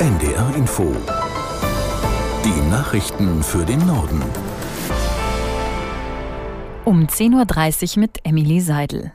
NDR Info. Die Nachrichten für den Norden. Um 10.30 Uhr mit Emily Seidel.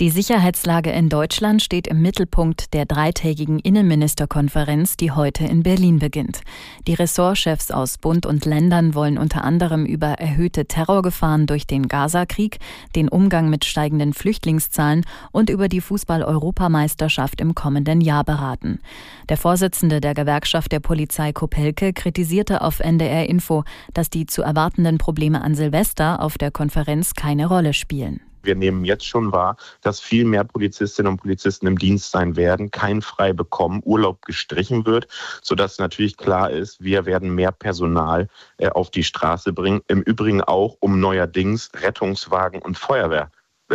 Die Sicherheitslage in Deutschland steht im Mittelpunkt der dreitägigen Innenministerkonferenz, die heute in Berlin beginnt. Die Ressortchefs aus Bund und Ländern wollen unter anderem über erhöhte Terrorgefahren durch den Gaza-Krieg, den Umgang mit steigenden Flüchtlingszahlen und über die Fußball-Europameisterschaft im kommenden Jahr beraten. Der Vorsitzende der Gewerkschaft der Polizei Kopelke kritisierte auf NDR Info, dass die zu erwartenden Probleme an Silvester auf der Konferenz keine Rolle spielen. Wir nehmen jetzt schon wahr, dass viel mehr Polizistinnen und Polizisten im Dienst sein werden, kein frei bekommen, Urlaub gestrichen wird, sodass natürlich klar ist, wir werden mehr Personal äh, auf die Straße bringen. Im Übrigen auch, um neuerdings Rettungswagen und Feuerwehr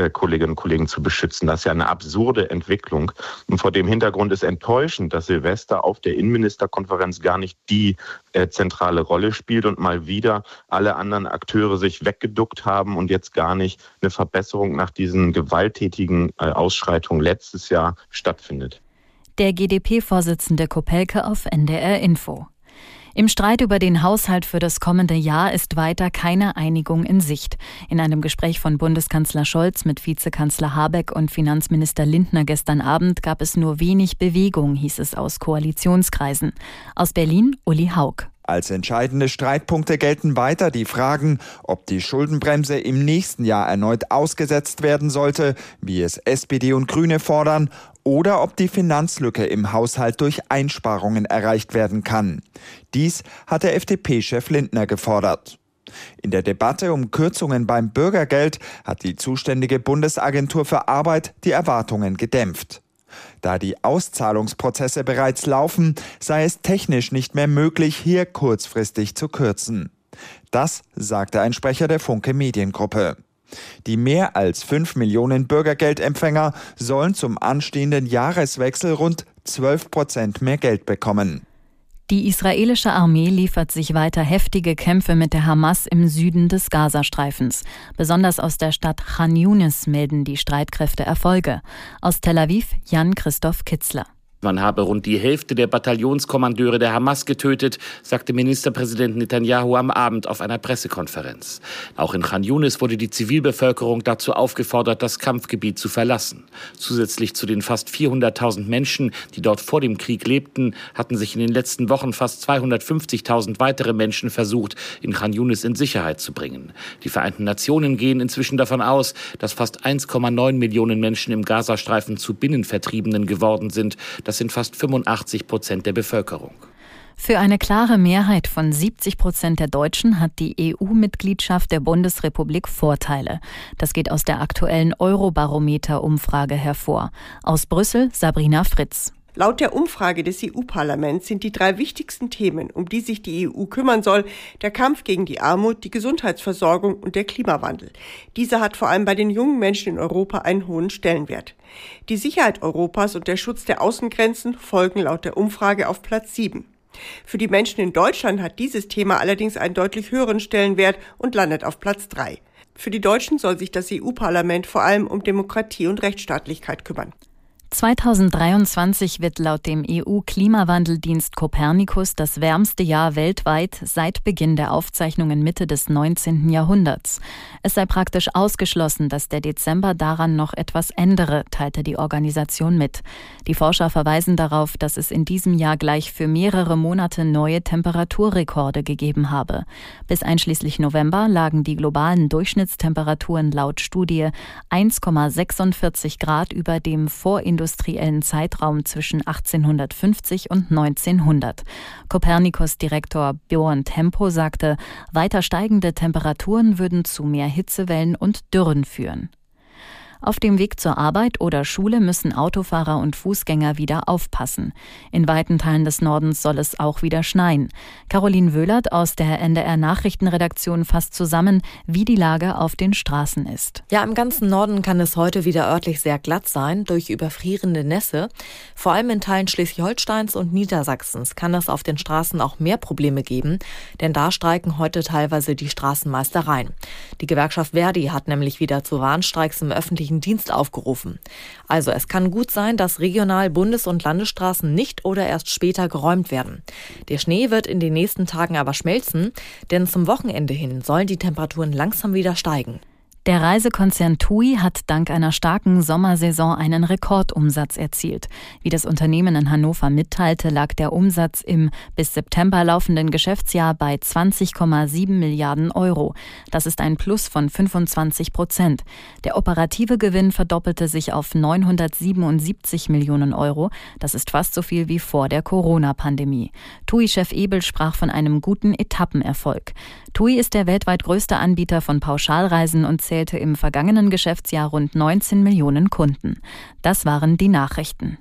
Kolleginnen und Kollegen zu beschützen. Das ist ja eine absurde Entwicklung. Und vor dem Hintergrund ist enttäuschend, dass Silvester auf der Innenministerkonferenz gar nicht die äh, zentrale Rolle spielt und mal wieder alle anderen Akteure sich weggeduckt haben und jetzt gar nicht eine Verbesserung nach diesen gewalttätigen äh, Ausschreitungen letztes Jahr stattfindet. Der GdP-Vorsitzende Kopelke auf NDR Info. Im Streit über den Haushalt für das kommende Jahr ist weiter keine Einigung in Sicht. In einem Gespräch von Bundeskanzler Scholz mit Vizekanzler Habeck und Finanzminister Lindner gestern Abend gab es nur wenig Bewegung, hieß es aus Koalitionskreisen. Aus Berlin Uli Haug. Als entscheidende Streitpunkte gelten weiter die Fragen, ob die Schuldenbremse im nächsten Jahr erneut ausgesetzt werden sollte, wie es SPD und Grüne fordern, oder ob die Finanzlücke im Haushalt durch Einsparungen erreicht werden kann. Dies hat der FDP-Chef Lindner gefordert. In der Debatte um Kürzungen beim Bürgergeld hat die zuständige Bundesagentur für Arbeit die Erwartungen gedämpft. Da die Auszahlungsprozesse bereits laufen, sei es technisch nicht mehr möglich, hier kurzfristig zu kürzen. Das sagte ein Sprecher der Funke Mediengruppe. Die mehr als 5 Millionen Bürgergeldempfänger sollen zum anstehenden Jahreswechsel rund 12 Prozent mehr Geld bekommen. Die israelische Armee liefert sich weiter heftige Kämpfe mit der Hamas im Süden des Gazastreifens. Besonders aus der Stadt Khan Yunis melden die Streitkräfte Erfolge. Aus Tel Aviv Jan Christoph Kitzler. Man habe rund die Hälfte der Bataillonskommandeure der Hamas getötet, sagte Ministerpräsident Netanyahu am Abend auf einer Pressekonferenz. Auch in Khan Yunis wurde die Zivilbevölkerung dazu aufgefordert, das Kampfgebiet zu verlassen. Zusätzlich zu den fast 400.000 Menschen, die dort vor dem Krieg lebten, hatten sich in den letzten Wochen fast 250.000 weitere Menschen versucht, in Khan Yunis in Sicherheit zu bringen. Die Vereinten Nationen gehen inzwischen davon aus, dass fast 1,9 Millionen Menschen im Gazastreifen zu Binnenvertriebenen geworden sind. Das sind fast 85 Prozent der Bevölkerung. Für eine klare Mehrheit von 70 Prozent der Deutschen hat die EU-Mitgliedschaft der Bundesrepublik Vorteile. Das geht aus der aktuellen Eurobarometer-Umfrage hervor. Aus Brüssel Sabrina Fritz. Laut der Umfrage des EU-Parlaments sind die drei wichtigsten Themen, um die sich die EU kümmern soll, der Kampf gegen die Armut, die Gesundheitsversorgung und der Klimawandel. Dieser hat vor allem bei den jungen Menschen in Europa einen hohen Stellenwert. Die Sicherheit Europas und der Schutz der Außengrenzen folgen laut der Umfrage auf Platz sieben. Für die Menschen in Deutschland hat dieses Thema allerdings einen deutlich höheren Stellenwert und landet auf Platz drei. Für die Deutschen soll sich das EU-Parlament vor allem um Demokratie und Rechtsstaatlichkeit kümmern. 2023 wird laut dem EU-Klimawandeldienst Copernicus das wärmste Jahr weltweit seit Beginn der Aufzeichnungen Mitte des 19. Jahrhunderts. Es sei praktisch ausgeschlossen, dass der Dezember daran noch etwas ändere, teilte die Organisation mit. Die Forscher verweisen darauf, dass es in diesem Jahr gleich für mehrere Monate neue Temperaturrekorde gegeben habe. Bis einschließlich November lagen die globalen Durchschnittstemperaturen laut Studie 1,46 Grad über dem vorindustriellen industriellen Zeitraum zwischen 1850 und 1900. Kopernikus-Direktor Björn Tempo sagte, weiter steigende Temperaturen würden zu mehr Hitzewellen und Dürren führen. Auf dem Weg zur Arbeit oder Schule müssen Autofahrer und Fußgänger wieder aufpassen. In weiten Teilen des Nordens soll es auch wieder schneien. Caroline Wöhlert aus der NDR Nachrichtenredaktion fasst zusammen, wie die Lage auf den Straßen ist. Ja, im ganzen Norden kann es heute wieder örtlich sehr glatt sein durch überfrierende Nässe. Vor allem in Teilen Schleswig-Holsteins und Niedersachsens kann es auf den Straßen auch mehr Probleme geben, denn da streiken heute teilweise die Straßenmeistereien. Die Gewerkschaft Verdi hat nämlich wieder zu Warnstreiks im öffentlichen öffentlichen Dienst aufgerufen. Also es kann gut sein, dass regional Bundes- und Landesstraßen nicht oder erst später geräumt werden. Der Schnee wird in den nächsten Tagen aber schmelzen, denn zum Wochenende hin sollen die Temperaturen langsam wieder steigen. Der Reisekonzern TUI hat dank einer starken Sommersaison einen Rekordumsatz erzielt. Wie das Unternehmen in Hannover mitteilte, lag der Umsatz im bis September laufenden Geschäftsjahr bei 20,7 Milliarden Euro. Das ist ein Plus von 25 Prozent. Der operative Gewinn verdoppelte sich auf 977 Millionen Euro. Das ist fast so viel wie vor der Corona-Pandemie. TUI-Chef Ebel sprach von einem guten Etappenerfolg. TUI ist der weltweit größte Anbieter von Pauschalreisen und zählte im vergangenen Geschäftsjahr rund 19 Millionen Kunden. Das waren die Nachrichten.